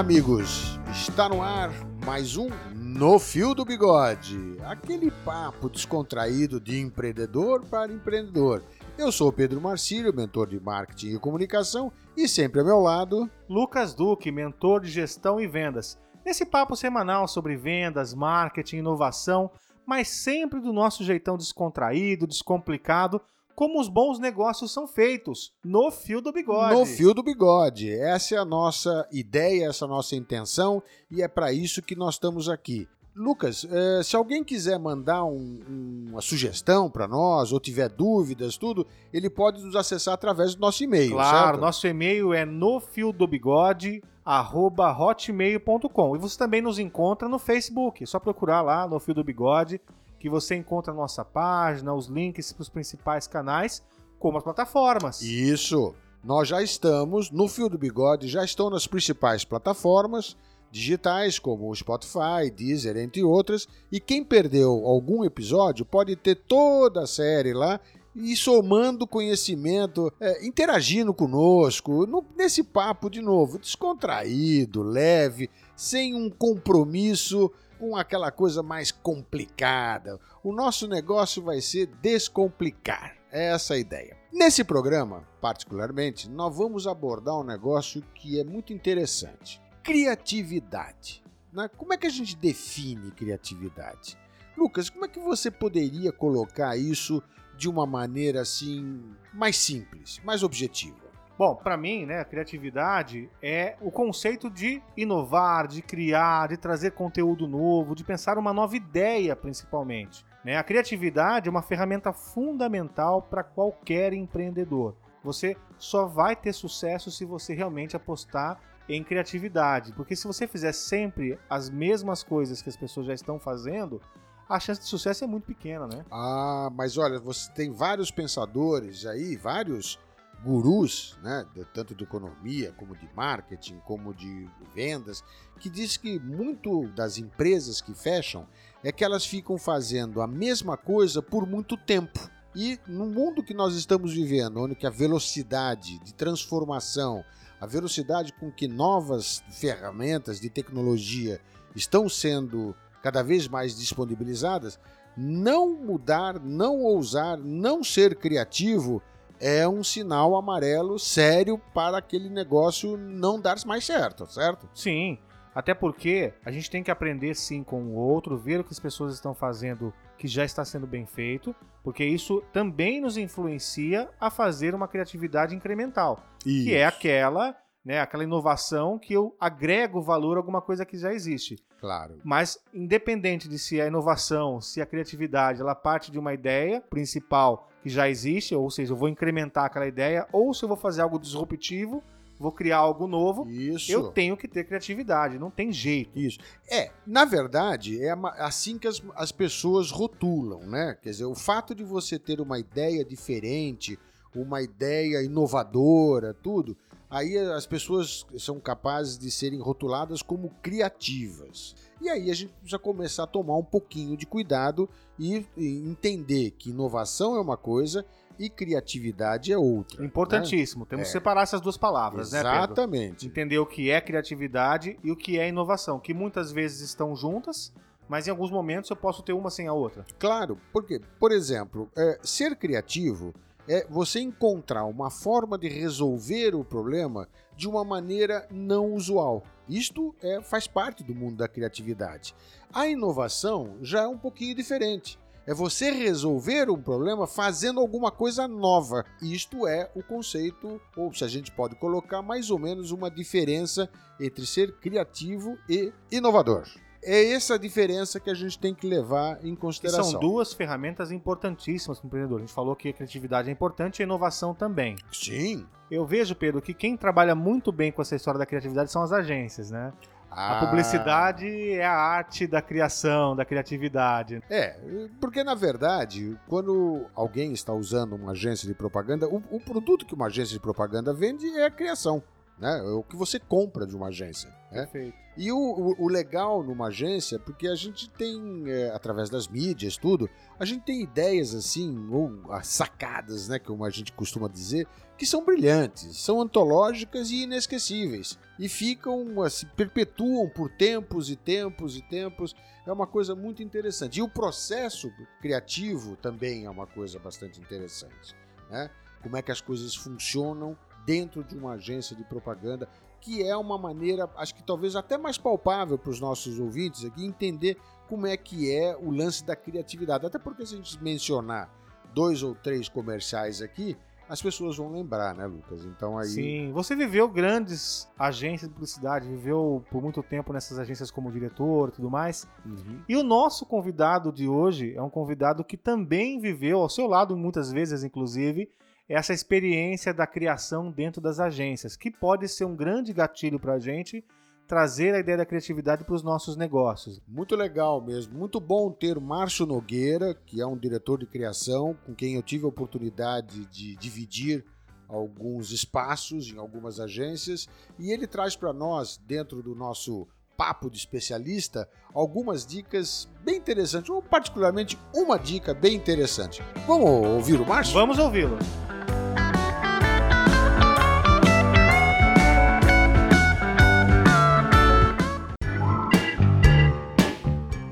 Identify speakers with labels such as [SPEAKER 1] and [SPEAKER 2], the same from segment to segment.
[SPEAKER 1] Amigos! Está no ar mais um No Fio do Bigode aquele papo descontraído de empreendedor para empreendedor. Eu sou Pedro Marcílio, mentor de marketing e comunicação, e sempre ao meu lado,
[SPEAKER 2] Lucas Duque, mentor de gestão e vendas. Nesse papo semanal sobre vendas, marketing, inovação, mas sempre do nosso jeitão descontraído, descomplicado como os bons negócios são feitos, no fio do bigode.
[SPEAKER 1] No fio do bigode. Essa é a nossa ideia, essa é a nossa intenção e é para isso que nós estamos aqui. Lucas, eh, se alguém quiser mandar um, uma sugestão para nós ou tiver dúvidas, tudo, ele pode nos acessar através do nosso e-mail.
[SPEAKER 2] Claro,
[SPEAKER 1] certo?
[SPEAKER 2] nosso e-mail é nofildobigode@hotmail.com e você também nos encontra no Facebook. É só procurar lá no Fio do Bigode que você encontra a nossa página, os links para os principais canais, como as plataformas.
[SPEAKER 1] Isso. Nós já estamos no Fio do Bigode, já estão nas principais plataformas digitais como o Spotify, Deezer, entre outras, e quem perdeu algum episódio pode ter toda a série lá e somando conhecimento, é, interagindo conosco, no, nesse papo de novo, descontraído, leve, sem um compromisso com aquela coisa mais complicada. O nosso negócio vai ser descomplicar. É essa a ideia. Nesse programa, particularmente, nós vamos abordar um negócio que é muito interessante: criatividade. Né? Como é que a gente define criatividade? Lucas, como é que você poderia colocar isso de uma maneira assim mais simples, mais objetiva?
[SPEAKER 2] Bom, para mim, né, a criatividade é o conceito de inovar, de criar, de trazer conteúdo novo, de pensar uma nova ideia, principalmente. Né? A criatividade é uma ferramenta fundamental para qualquer empreendedor. Você só vai ter sucesso se você realmente apostar em criatividade, porque se você fizer sempre as mesmas coisas que as pessoas já estão fazendo, a chance de sucesso é muito pequena, né?
[SPEAKER 1] Ah, mas olha, você tem vários pensadores aí, vários gurus, né, tanto de economia como de marketing, como de vendas, que diz que muito das empresas que fecham é que elas ficam fazendo a mesma coisa por muito tempo. E no mundo que nós estamos vivendo, onde a velocidade de transformação, a velocidade com que novas ferramentas de tecnologia estão sendo cada vez mais disponibilizadas, não mudar, não ousar, não ser criativo é um sinal amarelo sério para aquele negócio não dar mais certo, certo?
[SPEAKER 2] Sim. Até porque a gente tem que aprender sim com o outro, ver o que as pessoas estão fazendo que já está sendo bem feito, porque isso também nos influencia a fazer uma criatividade incremental, isso. que é aquela, né, aquela inovação que eu agrego valor a alguma coisa que já existe.
[SPEAKER 1] Claro.
[SPEAKER 2] Mas independente de se a inovação, se a criatividade, ela parte de uma ideia principal que já existe, ou seja, eu vou incrementar aquela ideia, ou se eu vou fazer algo disruptivo, vou criar algo novo,
[SPEAKER 1] Isso.
[SPEAKER 2] eu tenho que ter criatividade, não tem jeito.
[SPEAKER 1] Isso. É, na verdade, é assim que as, as pessoas rotulam, né? Quer dizer, o fato de você ter uma ideia diferente, uma ideia inovadora, tudo, aí as pessoas são capazes de serem rotuladas como criativas. E aí a gente precisa começar a tomar um pouquinho de cuidado e, e entender que inovação é uma coisa e criatividade é outra.
[SPEAKER 2] Importantíssimo. Né? Temos é. que separar essas duas palavras,
[SPEAKER 1] Exatamente.
[SPEAKER 2] né,
[SPEAKER 1] Exatamente.
[SPEAKER 2] Entender o que é criatividade e o que é inovação, que muitas vezes estão juntas, mas em alguns momentos eu posso ter uma sem a outra.
[SPEAKER 1] Claro, porque, por exemplo, é, ser criativo é você encontrar uma forma de resolver o problema de uma maneira não usual. Isto é, faz parte do mundo da criatividade. A inovação já é um pouquinho diferente. É você resolver um problema fazendo alguma coisa nova. Isto é o conceito, ou se a gente pode colocar mais ou menos uma diferença entre ser criativo e inovador. É essa a diferença que a gente tem que levar em consideração.
[SPEAKER 2] são duas ferramentas importantíssimas para o empreendedor. A gente falou que a criatividade é importante e a inovação também.
[SPEAKER 1] Sim.
[SPEAKER 2] Eu vejo, Pedro, que quem trabalha muito bem com essa história da criatividade são as agências, né? A
[SPEAKER 1] Ah,
[SPEAKER 2] publicidade é a arte da criação, da criatividade.
[SPEAKER 1] É, porque na verdade, quando alguém está usando uma agência de propaganda, o, o produto que uma agência de propaganda vende é a criação. Né? É o que você compra de uma agência. Né?
[SPEAKER 2] Perfeito.
[SPEAKER 1] E o, o- o legal numa agência, porque a gente tem, é, através das mídias, tudo, a gente tem ideias assim, ou as sacadas, né, como a gente costuma dizer, que são brilhantes, são antológicas e inesquecíveis. E ficam, assim, perpetuam por tempos e tempos e tempos. É uma coisa muito interessante. E o processo criativo também é uma coisa bastante interessante. Né? Como é que as coisas funcionam dentro de uma agência de propaganda que é uma maneira, acho que talvez até mais palpável para os nossos ouvintes aqui, entender como é que é o lance da criatividade. Até porque se a gente mencionar dois ou três comerciais aqui, as pessoas vão lembrar, né, Lucas? Então aí.
[SPEAKER 2] Sim, você viveu grandes agências de publicidade, viveu por muito tempo nessas agências como diretor e tudo mais.
[SPEAKER 1] Uhum.
[SPEAKER 2] E o nosso convidado de hoje é um convidado que também viveu, ao seu lado muitas vezes, inclusive, essa experiência da criação dentro das agências, que pode ser um grande gatilho para a gente trazer a ideia da criatividade para os nossos negócios.
[SPEAKER 1] Muito legal mesmo. Muito bom ter o Márcio Nogueira, que é um diretor de criação, com quem eu tive a oportunidade de dividir alguns espaços em algumas agências. E ele traz para nós, dentro do nosso papo de especialista, algumas dicas bem interessantes, ou particularmente uma dica bem interessante. Vamos ouvir o Márcio?
[SPEAKER 2] Vamos ouvi-lo.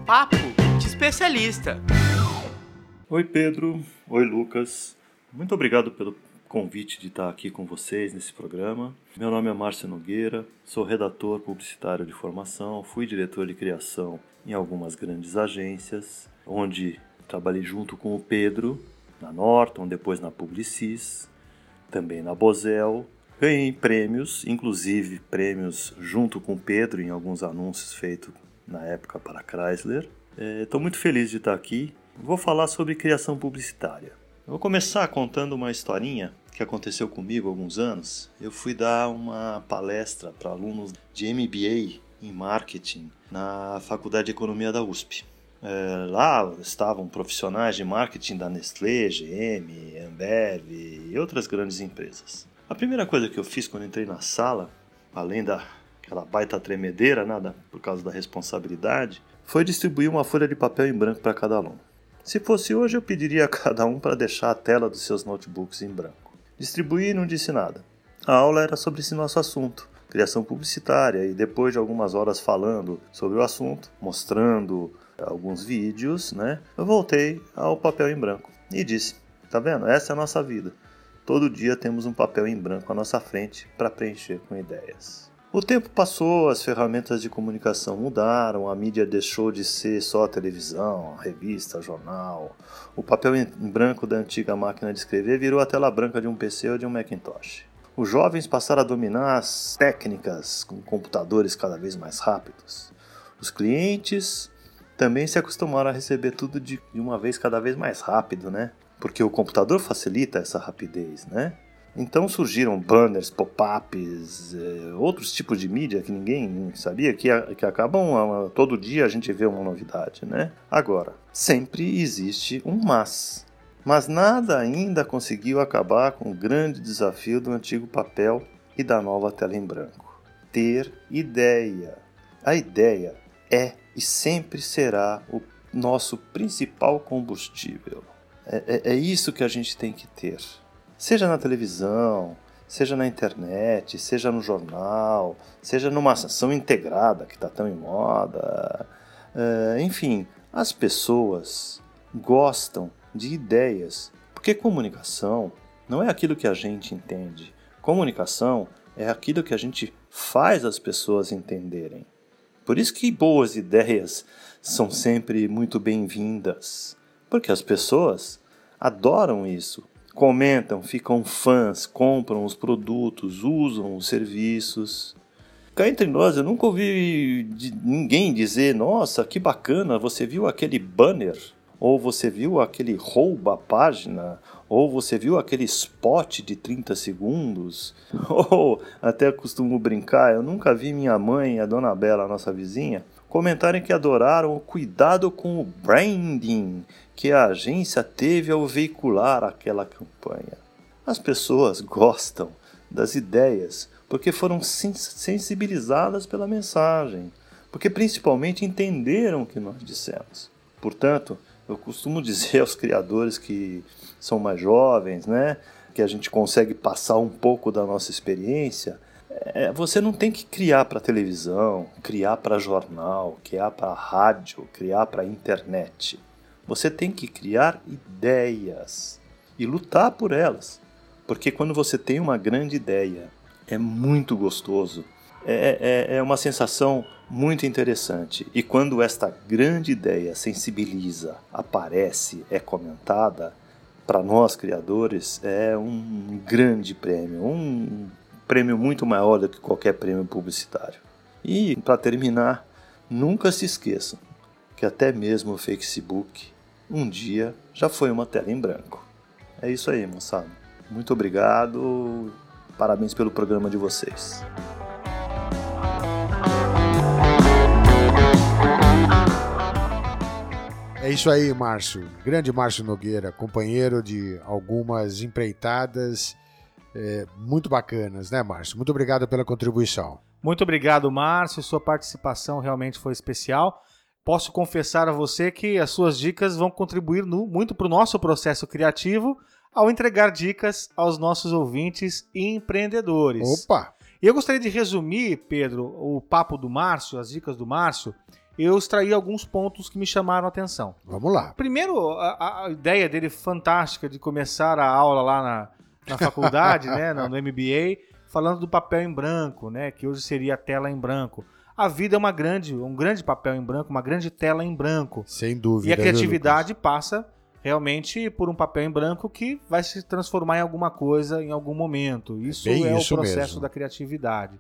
[SPEAKER 3] Papo de especialista.
[SPEAKER 4] Oi Pedro, oi Lucas. Muito obrigado pelo convite de estar aqui com vocês nesse programa. Meu nome é Márcio Nogueira, sou redator publicitário de formação, fui diretor de criação em algumas grandes agências, onde trabalhei junto com o Pedro, na Norton, depois na Publicis, também na Bosel. Ganhei prêmios, inclusive prêmios junto com o Pedro em alguns anúncios feitos na época para a Chrysler. Estou muito feliz de estar aqui. Vou falar sobre criação publicitária. Vou começar contando uma historinha que aconteceu comigo há alguns anos. Eu fui dar uma palestra para alunos de MBA em marketing na Faculdade de Economia da USP. É, lá estavam profissionais de marketing da Nestlé, GM, Ambev e outras grandes empresas. A primeira coisa que eu fiz quando entrei na sala, além daquela baita tremedeira, nada por causa da responsabilidade, foi distribuir uma folha de papel em branco para cada aluno. Se fosse hoje, eu pediria a cada um para deixar a tela dos seus notebooks em branco. Distribuir não disse nada. A aula era sobre esse nosso assunto, criação publicitária, e depois de algumas horas falando sobre o assunto, mostrando alguns vídeos, né, eu voltei ao papel em branco e disse: Tá vendo? Essa é a nossa vida. Todo dia temos um papel em branco à nossa frente para preencher com ideias. O tempo passou, as ferramentas de comunicação mudaram, a mídia deixou de ser só a televisão, a revista, jornal. O papel em branco da antiga máquina de escrever virou a tela branca de um PC ou de um Macintosh. Os jovens passaram a dominar as técnicas com computadores cada vez mais rápidos. Os clientes também se acostumaram a receber tudo de uma vez cada vez mais rápido, né? Porque o computador facilita essa rapidez, né? Então surgiram banners, pop-ups, eh, outros tipos de mídia que ninguém sabia, que, que acabam todo dia a gente vê uma novidade, né? Agora, sempre existe um mas. Mas nada ainda conseguiu acabar com o grande desafio do antigo papel e da nova tela em branco. Ter ideia. A ideia é e sempre será o nosso principal combustível. É, é, é isso que a gente tem que ter. Seja na televisão, seja na internet, seja no jornal, seja numa ação integrada que está tão em moda. É, enfim, as pessoas gostam de ideias, porque comunicação não é aquilo que a gente entende. Comunicação é aquilo que a gente faz as pessoas entenderem. Por isso que boas ideias são sempre muito bem-vindas, porque as pessoas adoram isso comentam, ficam fãs, compram os produtos, usam os serviços. cá entre nós, eu nunca ouvi ninguém dizer: Nossa, que bacana, você viu aquele banner? Ou você viu aquele rouba página? Ou você viu aquele spot de 30 segundos? Ou até costumo brincar, eu nunca vi minha mãe a dona Bela, a nossa vizinha, comentarem que adoraram o cuidado com o branding que a agência teve ao veicular aquela campanha. As pessoas gostam das ideias porque foram sensibilizadas pela mensagem, porque principalmente entenderam o que nós dissemos. Portanto, eu costumo dizer aos criadores que são mais jovens, né, que a gente consegue passar um pouco da nossa experiência, é, você não tem que criar para televisão, criar para jornal, criar para rádio, criar para internet. Você tem que criar ideias e lutar por elas. Porque quando você tem uma grande ideia, é muito gostoso. É, é, é uma sensação muito interessante. E quando esta grande ideia sensibiliza, aparece, é comentada, para nós criadores é um grande prêmio, um prêmio muito maior do que qualquer prêmio publicitário. E para terminar, nunca se esqueçam que até mesmo o Facebook um dia já foi uma tela em branco. É isso aí, moçada. Muito obrigado. Parabéns pelo programa de vocês.
[SPEAKER 1] É isso aí, Márcio. Grande Márcio Nogueira, companheiro de algumas empreitadas é, muito bacanas, né, Márcio? Muito obrigado pela contribuição.
[SPEAKER 2] Muito obrigado, Márcio. Sua participação realmente foi especial. Posso confessar a você que as suas dicas vão contribuir no, muito para o nosso processo criativo ao entregar dicas aos nossos ouvintes e empreendedores.
[SPEAKER 1] Opa!
[SPEAKER 2] E eu gostaria de resumir, Pedro, o papo do Márcio, as dicas do Márcio, eu extraí alguns pontos que me chamaram a atenção.
[SPEAKER 1] Vamos lá.
[SPEAKER 2] Primeiro, a, a ideia dele fantástica de começar a aula lá na, na faculdade, né, no, no MBA, falando do papel em branco, né, que hoje seria a tela em branco. A vida é uma grande, um grande papel em branco, uma grande tela em branco.
[SPEAKER 1] Sem dúvida.
[SPEAKER 2] E a criatividade passa realmente por um papel em branco que vai se transformar em alguma coisa em algum momento. Isso
[SPEAKER 1] Bem
[SPEAKER 2] é
[SPEAKER 1] isso
[SPEAKER 2] o processo
[SPEAKER 1] mesmo.
[SPEAKER 2] da criatividade.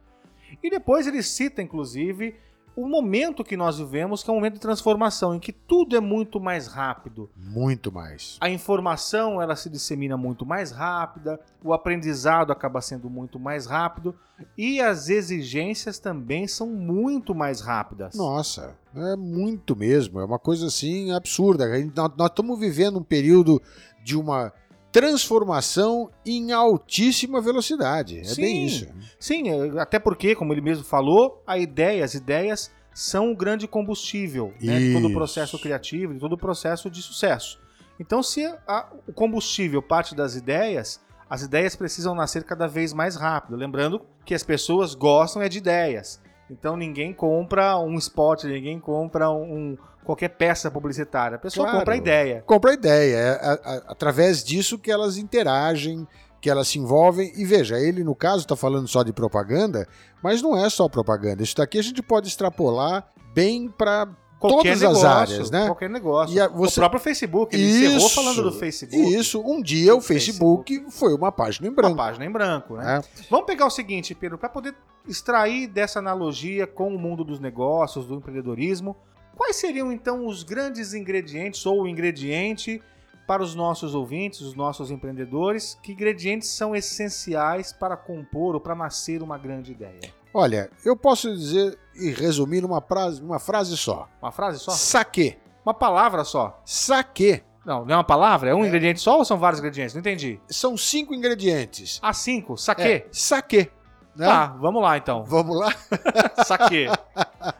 [SPEAKER 2] E depois ele cita, inclusive, o momento que nós vivemos, que é um momento de transformação, em que tudo é muito mais rápido.
[SPEAKER 1] Muito mais.
[SPEAKER 2] A informação ela se dissemina muito mais rápida, o aprendizado acaba sendo muito mais rápido e as exigências também são muito mais rápidas.
[SPEAKER 1] Nossa, é muito mesmo. É uma coisa assim absurda. A gente- Nós nós estamos vivendo um período de uma transformação em altíssima velocidade. É
[SPEAKER 2] Sim.
[SPEAKER 1] bem isso.
[SPEAKER 2] Sim, é, até porque, como ele mesmo falou, a ideia, as ideias são o grande combustível né, de todo o processo criativo, de todo o processo de sucesso. Então, se a- o combustível parte das ideias, as ideias precisam nascer cada vez mais rápido. Lembrando que as pessoas gostam é de ideias. Então, ninguém compra um spot, ninguém compra um, qualquer peça publicitária. A pessoa
[SPEAKER 1] Claro.
[SPEAKER 2] compra a ideia.
[SPEAKER 1] Compra a ideia. É a- a- através disso que elas interagem, que elas se envolvem. E veja, ele no caso está falando só de propaganda, mas não é só propaganda. Isso daqui a gente pode extrapolar bem para
[SPEAKER 2] Qualquer
[SPEAKER 1] todas
[SPEAKER 2] negócio,
[SPEAKER 1] as áreas, né?
[SPEAKER 2] Qualquer negócio.
[SPEAKER 1] E a- você-
[SPEAKER 2] O próprio Facebook, ele encerrou falando do Facebook.
[SPEAKER 1] Isso, um dia o
[SPEAKER 2] O
[SPEAKER 1] Facebook, foi uma página em
[SPEAKER 2] Uma
[SPEAKER 1] branco.
[SPEAKER 2] página em branco, né?
[SPEAKER 1] né?
[SPEAKER 2] Vamos pegar o seguinte, Pedro, para poder extrair dessa analogia com o mundo dos negócios, do empreendedorismo, quais seriam então os grandes ingredientes ou o ingrediente para os nossos ouvintes, os nossos empreendedores? Que ingredientes são essenciais para compor ou para nascer uma grande ideia?
[SPEAKER 1] Olha, eu posso dizer e resumir numa frase, uma frase só.
[SPEAKER 2] Uma frase só?
[SPEAKER 1] Saque.
[SPEAKER 2] Uma palavra só?
[SPEAKER 1] Saque.
[SPEAKER 2] Não, não é uma palavra? É um ingrediente só ou são vários ingredientes? Não entendi.
[SPEAKER 1] São cinco ingredientes.
[SPEAKER 2] Ah, cinco. Saque.
[SPEAKER 1] É, saque. Né?
[SPEAKER 2] Tá, vamos lá então.
[SPEAKER 1] Vamos lá?
[SPEAKER 2] Saque.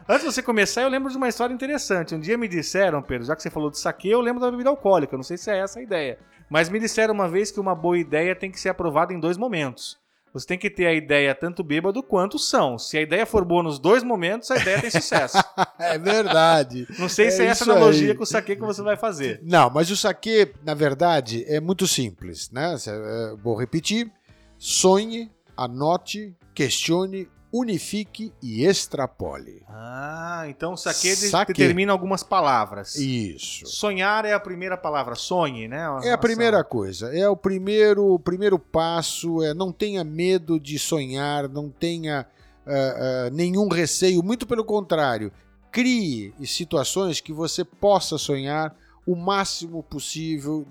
[SPEAKER 2] Antes de você começar, eu lembro de uma história interessante. Um dia me disseram, Pedro, já que você falou de saque, eu lembro da bebida alcoólica. Não sei se é essa a ideia. Mas me disseram uma vez que uma boa ideia tem que ser aprovada em dois momentos. Você tem que ter a ideia tanto bêbado quanto são. Se a ideia for boa nos dois momentos, a ideia tem sucesso.
[SPEAKER 1] É verdade.
[SPEAKER 2] Não sei se é
[SPEAKER 1] É
[SPEAKER 2] essa analogia
[SPEAKER 1] aí.
[SPEAKER 2] com o saque que você vai fazer.
[SPEAKER 1] Não, mas o saque, na verdade, é muito simples, né? É, Vou repetir. Sonhe, anote, questione, unifique e extrapole.
[SPEAKER 2] Ah, então saque,
[SPEAKER 1] Saque.
[SPEAKER 2] determina algumas palavras.
[SPEAKER 1] Isso.
[SPEAKER 2] Sonhar é a primeira palavra. Sonhe, né?
[SPEAKER 1] É a primeira coisa, é o primeiro, o primeiro passo, é não tenha medo de sonhar, não tenha uh, uh, nenhum receio, muito pelo contrário. Crie situações que você possa sonhar o máximo possível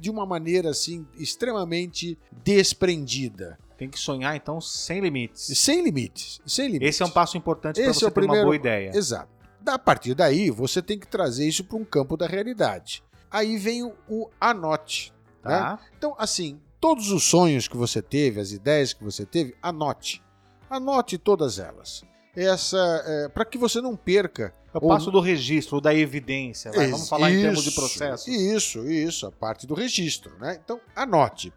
[SPEAKER 1] de uma maneira assim extremamente desprendida.
[SPEAKER 2] Tem que sonhar então sem limites.
[SPEAKER 1] Sem limites, sem limites.
[SPEAKER 2] Esse é um passo importante para você
[SPEAKER 1] é
[SPEAKER 2] ter
[SPEAKER 1] primeiro...
[SPEAKER 2] uma boa ideia.
[SPEAKER 1] Exato. A partir daí, você tem que trazer isso para um campo da realidade. Aí vem o, o anote.
[SPEAKER 2] Tá.
[SPEAKER 1] Né? Então, assim, todos os sonhos que você teve, as ideias que você teve, anote. Anote todas elas. Essa, é, para que você não perca.
[SPEAKER 2] É o passo do registro, da evidência. vai. Vamos falar em termos de processo.
[SPEAKER 1] Isso, isso, a parte do registro. Né? Então, anote.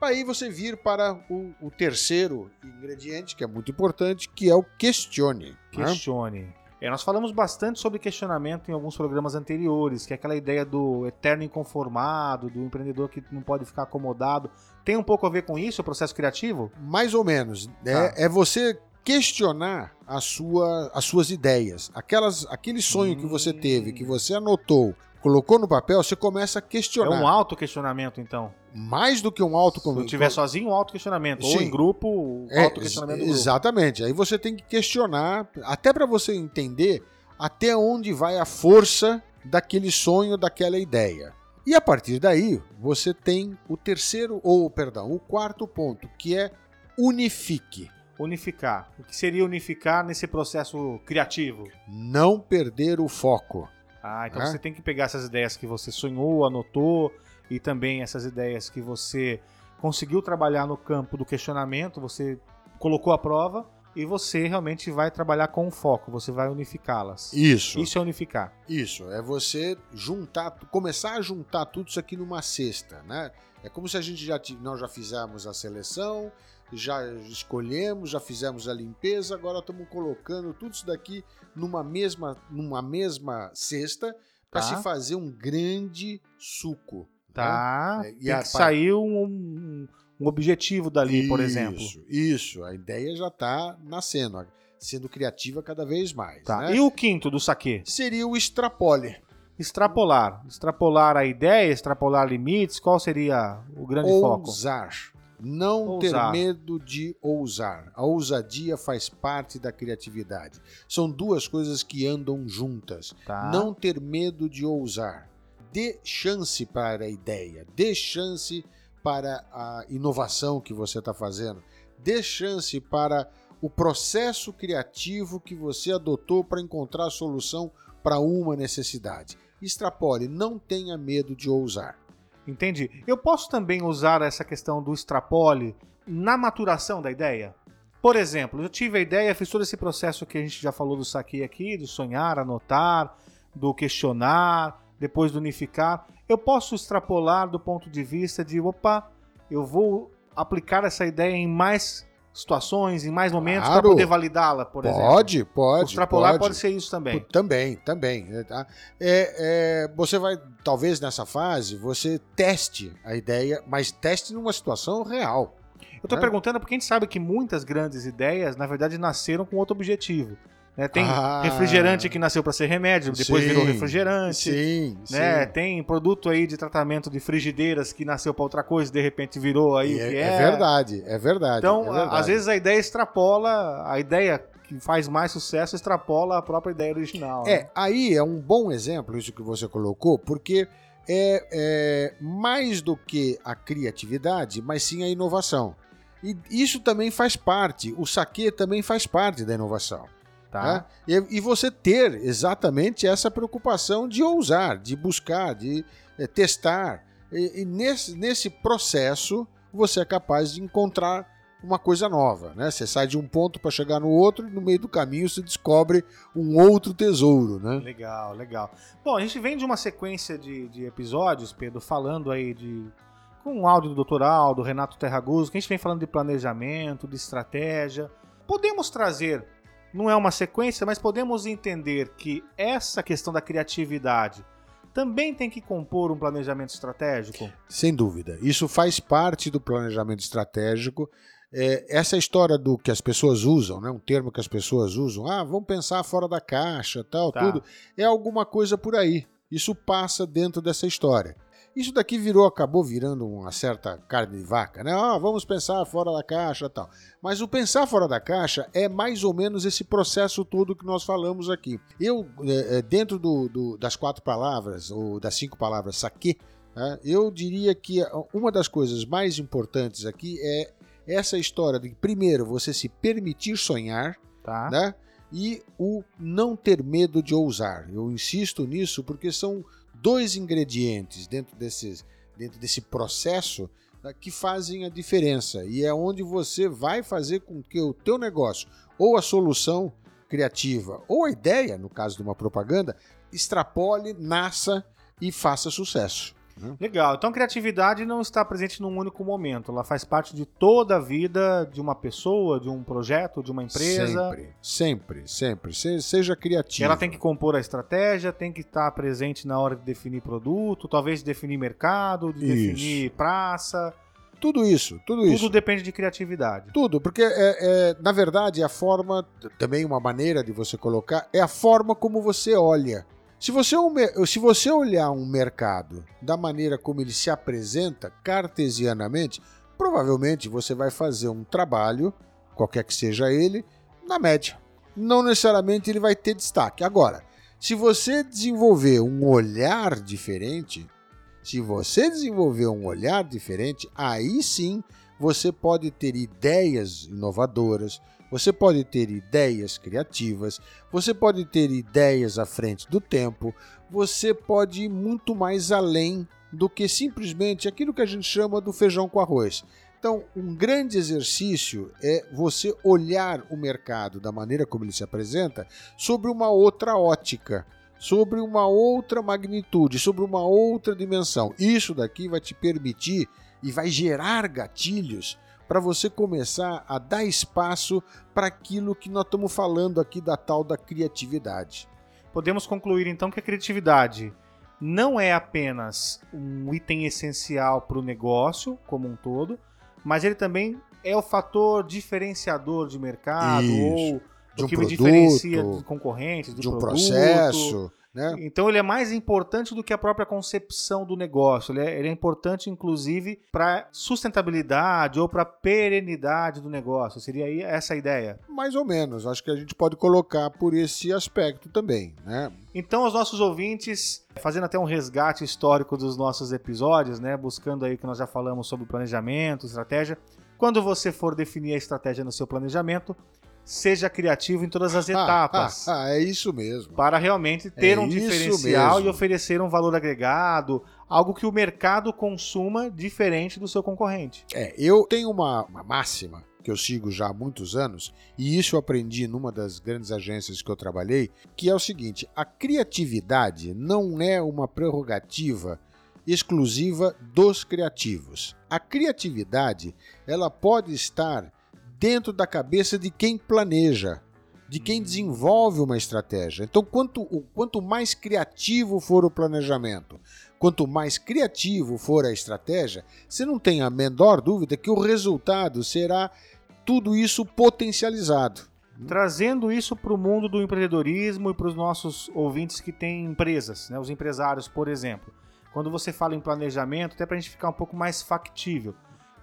[SPEAKER 1] Aí você vir para o, o terceiro ingrediente, que é muito importante, que é o questione. né?
[SPEAKER 2] Questione. É, nós falamos bastante sobre questionamento em alguns programas anteriores, que é aquela ideia do eterno inconformado, do empreendedor que não pode ficar acomodado. Tem um pouco a ver com isso, o processo criativo?
[SPEAKER 1] Mais ou menos.
[SPEAKER 2] Tá.
[SPEAKER 1] É, é você questionar a sua, as suas ideias. Aquelas, aquele sonho que você teve, que você anotou, colocou no papel, você começa a
[SPEAKER 2] É
[SPEAKER 1] questionar.
[SPEAKER 2] um auto-questionamento, então.
[SPEAKER 1] Mais do que um
[SPEAKER 2] Se eu estiver sozinho, um auto-questionamento. Ou em grupo, o
[SPEAKER 1] É,
[SPEAKER 2] auto-questionamento.
[SPEAKER 1] Exatamente. Aí você tem que questionar, até para você entender até onde vai a força daquele sonho, daquela ideia. E a partir daí, você tem o terceiro, ou perdão, o quarto ponto, que é unifique.
[SPEAKER 2] Unificar. O que seria unificar nesse processo criativo?
[SPEAKER 1] Não perder o foco.
[SPEAKER 2] Ah, então
[SPEAKER 1] É.
[SPEAKER 2] você tem que pegar essas ideias que você sonhou, anotou, e também essas ideias que você conseguiu trabalhar no campo do questionamento, você colocou à prova, e você realmente vai trabalhar com foco, você vai unificá-las.
[SPEAKER 1] Isso.
[SPEAKER 2] Isso é unificar.
[SPEAKER 1] Isso, é você juntar, começar a juntar tudo isso aqui numa cesta, né? É como se a gente já nós já fizemos a seleção, já escolhemos, já fizemos a limpeza, agora estamos colocando tudo isso daqui numa mesma, numa mesma cesta para
[SPEAKER 2] Tá.
[SPEAKER 1] se fazer um grande suco. né?
[SPEAKER 2] Tá?
[SPEAKER 1] É, e a
[SPEAKER 2] sair um, um- um objetivo dali, por exemplo.
[SPEAKER 1] Isso, isso. A ideia já está nascendo, sendo criativa cada vez mais.
[SPEAKER 2] Tá.
[SPEAKER 1] né?
[SPEAKER 2] E o quinto do saque?
[SPEAKER 1] Seria o extrapole.
[SPEAKER 2] Extrapolar. Extrapolar a ideia, extrapolar limites, qual seria o grande foco?
[SPEAKER 1] ousar. Não
[SPEAKER 2] Ousar.
[SPEAKER 1] ter medo de ousar. A ousadia faz parte da criatividade. São duas coisas que andam juntas.
[SPEAKER 2] Tá.
[SPEAKER 1] Não ter medo de ousar. Dê chance para a ideia. Dê chance para a inovação que você está fazendo. Dê chance para o processo criativo que você adotou para encontrar a solução para uma necessidade. Extrapole, não tenha medo de ousar.
[SPEAKER 2] Entendi. Eu posso também usar essa questão do extrapole na maturação da ideia? Por exemplo, eu tive a ideia, fiz todo esse processo que a gente já falou do saque aqui, do sonhar, anotar, do questionar, depois do unificar. Eu posso extrapolar do ponto de vista de, opa, eu vou aplicar essa ideia em mais situações, em mais momentos para
[SPEAKER 1] Claro.
[SPEAKER 2] poder validá-la, por exemplo.
[SPEAKER 1] Pode, pode.
[SPEAKER 2] extrapolar
[SPEAKER 1] pode.
[SPEAKER 2] pode ser isso também.
[SPEAKER 1] Também, também. né, tá? É, é, você vai, talvez nessa fase, você teste a ideia, mas teste numa situação real.
[SPEAKER 2] Eu tô
[SPEAKER 1] É.
[SPEAKER 2] perguntando porque a gente sabe que muitas grandes ideias, na verdade, nasceram com outro objetivo. Né? Tem
[SPEAKER 1] Ah.
[SPEAKER 2] refrigerante que nasceu para ser remédio, depois
[SPEAKER 1] Sim,
[SPEAKER 2] virou refrigerante.
[SPEAKER 1] Sim,
[SPEAKER 2] Né?
[SPEAKER 1] sim.
[SPEAKER 2] Tem produto aí de tratamento de frigideiras que nasceu para outra coisa e de repente virou aí
[SPEAKER 1] E
[SPEAKER 2] o que
[SPEAKER 1] é,
[SPEAKER 2] é.
[SPEAKER 1] é verdade, é verdade.
[SPEAKER 2] Então,
[SPEAKER 1] é verdade.
[SPEAKER 2] às vezes a ideia extrapola, a ideia que faz mais sucesso extrapola a própria ideia original. né?
[SPEAKER 1] É, aí é um bom exemplo isso que você colocou, porque é, é mais do que a criatividade, mas sim a inovação. E isso também faz parte, o saque também faz parte da inovação.
[SPEAKER 2] Tá?
[SPEAKER 1] né? E, e você ter exatamente essa preocupação de ousar, de buscar, de eh, testar. E, e nesse, nesse processo você é capaz de encontrar uma coisa nova. Né? Você sai de um ponto para chegar no outro e no meio do caminho você descobre um outro tesouro. Né?
[SPEAKER 2] Legal, legal. Bom, a gente vem de uma sequência de, de episódios, Pedro, falando aí de. com um áudio do Dr. Aldo, Renato Terraguso, que a gente vem falando de planejamento, de estratégia. Podemos trazer, não é uma sequência, mas podemos entender que essa questão da criatividade também tem que compor um planejamento estratégico?
[SPEAKER 1] Sem dúvida. Isso faz parte do planejamento estratégico. É, essa história do que as pessoas usam, né, um termo que as pessoas usam, ah, vamos pensar fora da caixa, tal,
[SPEAKER 2] Tá.
[SPEAKER 1] tudo, é alguma coisa por aí. Isso passa dentro dessa história. Isso daqui virou, acabou virando uma certa carne de vaca, né? Ah, vamos pensar fora da caixa e tal. Mas o pensar fora da caixa é mais ou menos esse processo todo que nós falamos aqui. Eu, é, é, dentro do, do, das quatro palavras, ou das cinco palavras saque, né, eu diria que uma das coisas mais importantes aqui é essa história de, primeiro, você se permitir sonhar,
[SPEAKER 2] Tá.
[SPEAKER 1] né? E o não ter medo de ousar. Eu insisto nisso porque são dois ingredientes dentro, desses, dentro desse processo né, que fazem a diferença. E é onde você vai fazer com que o teu negócio, ou a solução criativa, ou a ideia, no caso de uma propaganda, extrapole, nasça e faça sucesso.
[SPEAKER 2] Legal. Então, criatividade não está presente num único momento. Ela faz parte de toda a vida de uma pessoa, de um projeto, de uma empresa.
[SPEAKER 1] Sempre, sempre, sempre. Se- Seja criativo.
[SPEAKER 2] Ela tem que compor a estratégia, tem que estar presente na hora de definir produto, talvez de definir mercado, de
[SPEAKER 1] Isso.
[SPEAKER 2] definir praça.
[SPEAKER 1] Tudo isso, tudo isso.
[SPEAKER 2] Tudo depende de criatividade.
[SPEAKER 1] Tudo, porque é, é, na verdade a forma, também uma maneira de você colocar, é a forma como você olha. Se você, se você olhar um mercado da maneira como ele se apresenta cartesianamente, provavelmente você vai fazer um trabalho, qualquer que seja ele, na média. Não necessariamente ele vai ter destaque. Agora, se você desenvolver um olhar diferente, se você desenvolver um olhar diferente, aí sim você pode ter ideias inovadoras, você pode ter ideias criativas, você pode ter ideias à frente do tempo, você pode ir muito mais além do que simplesmente aquilo que a gente chama do feijão com arroz. Então, um grande exercício é você olhar o mercado da maneira como ele se apresenta sobre uma outra ótica, sobre uma outra magnitude, sobre uma outra dimensão. Isso daqui vai te permitir e vai gerar gatilhos para você começar a dar espaço para aquilo que nós estamos falando aqui da tal da criatividade.
[SPEAKER 2] Podemos concluir então que a criatividade não é apenas um item essencial para o negócio como um todo, mas ele também é o fator diferenciador de mercado
[SPEAKER 1] Isso.
[SPEAKER 2] ou
[SPEAKER 1] De
[SPEAKER 2] o
[SPEAKER 1] um
[SPEAKER 2] que me
[SPEAKER 1] produto,
[SPEAKER 2] diferencia de concorrentes, do
[SPEAKER 1] de um
[SPEAKER 2] produto.
[SPEAKER 1] processo, né?
[SPEAKER 2] Então ele é mais importante do que a própria concepção do negócio. Ele é, ele é importante, inclusive, para sustentabilidade ou para perenidade do negócio. Seria aí essa a ideia.
[SPEAKER 1] Mais ou menos. Acho que a gente pode colocar por esse aspecto também, né?
[SPEAKER 2] Então, aos nossos ouvintes, fazendo até um resgate histórico dos nossos episódios, né? Buscando aí que nós já falamos sobre planejamento, estratégia. Quando você for definir a estratégia no seu planejamento, seja criativo em todas as etapas.
[SPEAKER 1] Ah, ah, é isso mesmo.
[SPEAKER 2] para realmente ter
[SPEAKER 1] É
[SPEAKER 2] um diferencial
[SPEAKER 1] mesmo.
[SPEAKER 2] e oferecer um valor agregado, algo que o mercado consuma diferente do seu concorrente.
[SPEAKER 1] É, eu tenho uma, uma máxima que eu sigo já há muitos anos, e isso eu aprendi numa das grandes agências que eu trabalhei, que é o seguinte: a criatividade não é uma prerrogativa exclusiva dos criativos. A criatividade, ela pode estar dentro da cabeça de quem planeja, de quem desenvolve uma estratégia. Então, quanto, quanto mais criativo for o planejamento, quanto mais criativo for a estratégia, você não tem a menor dúvida que o resultado será tudo isso potencializado.
[SPEAKER 2] Trazendo isso para o mundo do empreendedorismo e para os nossos ouvintes que têm empresas, né? os empresários, por exemplo. Quando você fala em planejamento, até para a gente ficar um pouco mais factível.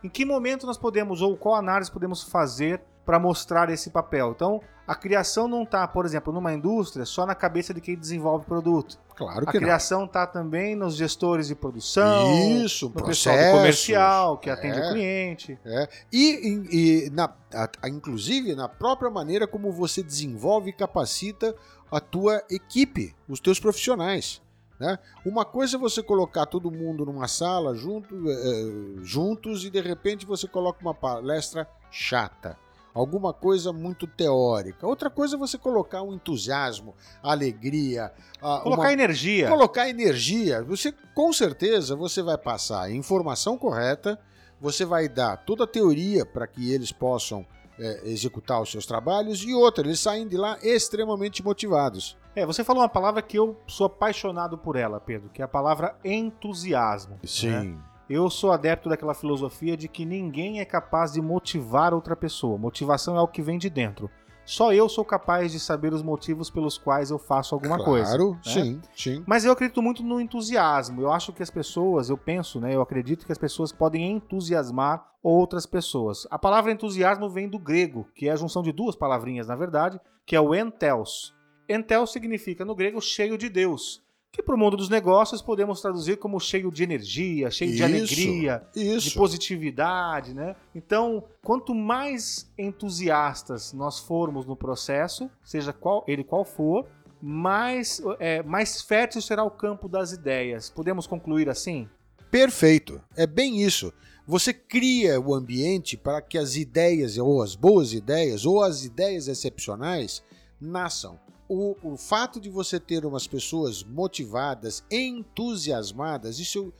[SPEAKER 2] Em que momento nós podemos, ou qual análise podemos fazer para mostrar esse papel? Então, a criação não está, por exemplo, numa indústria só na cabeça de quem desenvolve produto.
[SPEAKER 1] Claro
[SPEAKER 2] A
[SPEAKER 1] que não.
[SPEAKER 2] criação está também nos gestores de produção,
[SPEAKER 1] Isso,
[SPEAKER 2] no pessoal comercial que atende
[SPEAKER 1] é.
[SPEAKER 2] o cliente.
[SPEAKER 1] É. E, e- na, a- a- inclusive na própria maneira como você desenvolve e capacita a tua equipe, os teus profissionais. Né? Uma coisa é você colocar todo mundo numa sala junto, eh, juntos e de repente você coloca uma palestra chata. Alguma coisa muito teórica. Outra coisa é você colocar um entusiasmo, alegria, ah,
[SPEAKER 2] Colocar
[SPEAKER 1] uma-
[SPEAKER 2] energia.
[SPEAKER 1] colocar energia, você com certeza você vai passar a informação correta, você vai dar toda a teoria para que eles possam é, executar os seus trabalhos e outra, eles saem de lá extremamente motivados.
[SPEAKER 2] É, você falou uma palavra que eu sou apaixonado por ela, Pedro, que é a palavra entusiasmo. né? Eu sou adepto daquela filosofia de que ninguém é capaz de motivar outra pessoa. Motivação é algo que vem de dentro. Só eu sou capaz de saber os motivos pelos quais eu faço alguma coisa.
[SPEAKER 1] Claro,
[SPEAKER 2] né?
[SPEAKER 1] sim, sim.
[SPEAKER 2] Mas eu acredito muito no entusiasmo. Eu acho que as pessoas, eu penso, né? Eu acredito que as pessoas podem entusiasmar outras pessoas. A palavra entusiasmo vem do grego, que é a junção de duas palavrinhas, na verdade, que é o entelos. Entelos significa no grego cheio de Deus que para o mundo dos negócios podemos traduzir como cheio de energia, cheio de
[SPEAKER 1] Isso,
[SPEAKER 2] alegria, de
[SPEAKER 1] Isso.
[SPEAKER 2] positividade, né? Então, quanto mais entusiastas nós formos no processo, seja qual ele qual for, mais, é, mais fértil será o campo das ideias. Podemos concluir assim?
[SPEAKER 1] Perfeito. É bem isso. Você cria o ambiente para que as ideias, ou as boas ideias, ou as ideias excepcionais, nasçam. O, o fato de você ter umas pessoas motivadas, entusiasmadas, isso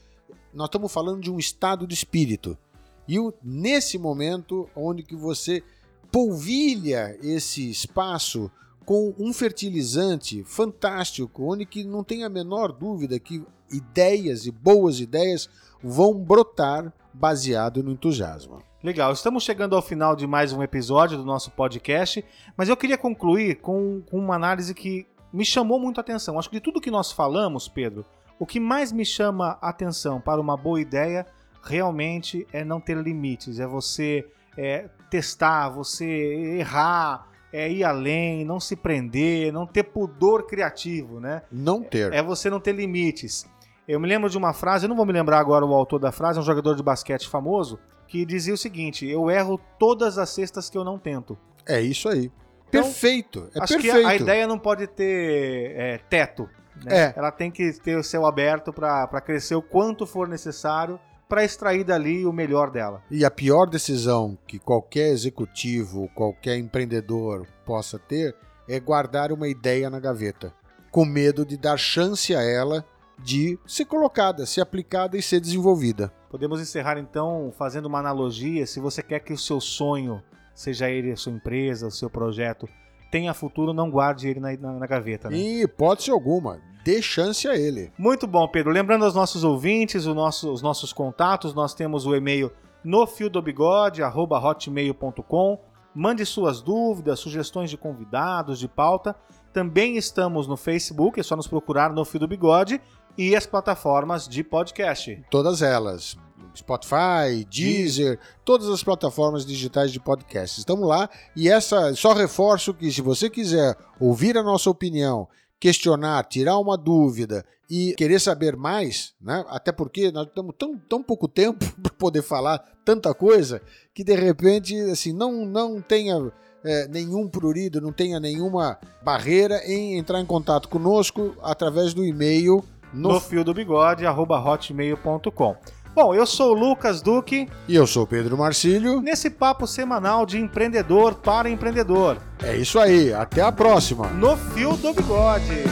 [SPEAKER 1] nós estamos falando de um estado de espírito. E o- nesse momento, onde que você polvilha esse espaço com um fertilizante fantástico, onde que não tem a menor dúvida que ideias e boas ideias vão brotar baseado no entusiasmo.
[SPEAKER 2] Legal, estamos chegando ao final de mais um episódio do nosso podcast, mas eu queria concluir com, com uma análise que me chamou muito a atenção. Acho que de tudo que nós falamos, Pedro, o que mais me chama a atenção para uma boa ideia realmente é não ter limites, é você é, testar, você errar, é ir além, não se prender, não ter pudor criativo, né?
[SPEAKER 1] Não ter.
[SPEAKER 2] É você não ter limites. Eu me lembro de uma frase, eu não vou me lembrar agora o autor da frase, é um jogador de basquete famoso, que dizia o seguinte: Eu erro todas as cestas que eu não tento.
[SPEAKER 1] É isso aí.
[SPEAKER 2] Então,
[SPEAKER 1] perfeito. É
[SPEAKER 2] Acho
[SPEAKER 1] perfeito.
[SPEAKER 2] que a ideia não pode ter é, teto. né?
[SPEAKER 1] É.
[SPEAKER 2] Ela tem que ter o céu aberto para crescer o quanto for necessário para extrair dali o melhor dela.
[SPEAKER 1] E a pior decisão que qualquer executivo, qualquer empreendedor possa ter é guardar uma ideia na gaveta, com medo de dar chance a ela de ser colocada, ser aplicada e ser desenvolvida.
[SPEAKER 2] Podemos encerrar então fazendo uma analogia. Se você quer que o seu sonho, seja ele a sua empresa, o seu projeto, tenha futuro, não guarde ele na, na- na gaveta. Né?
[SPEAKER 1] Em hipótese alguma, dê chance a ele.
[SPEAKER 2] Muito bom, Pedro. Lembrando aos nossos ouvintes, o nosso- os nossos contatos, nós temos o e-mail no hotmail.com. Mande suas dúvidas, sugestões de convidados, de pauta. Também estamos no Facebook, é só nos procurar no Fio do Bigode e as plataformas de podcast.
[SPEAKER 1] Todas elas. Spotify, Deezer, todas as plataformas digitais de podcast. Estamos lá e essa só reforço que se você quiser ouvir a nossa opinião, questionar, tirar uma dúvida e querer saber mais, né? Até porque nós temos tão, tão pouco tempo para poder falar tanta coisa que de repente assim não não tenha é, nenhum prurido, não tenha nenhuma barreira em entrar em contato conosco através do e-mail
[SPEAKER 2] No,
[SPEAKER 1] no
[SPEAKER 2] fio do bigode, arroba hotmail.com. Bom, eu sou o Lucas Duque,
[SPEAKER 1] E eu sou o Pedro Marcílio.
[SPEAKER 2] nesse papo semanal de empreendedor para empreendedor.
[SPEAKER 1] É isso aí, até a próxima.
[SPEAKER 2] No fio do bigode.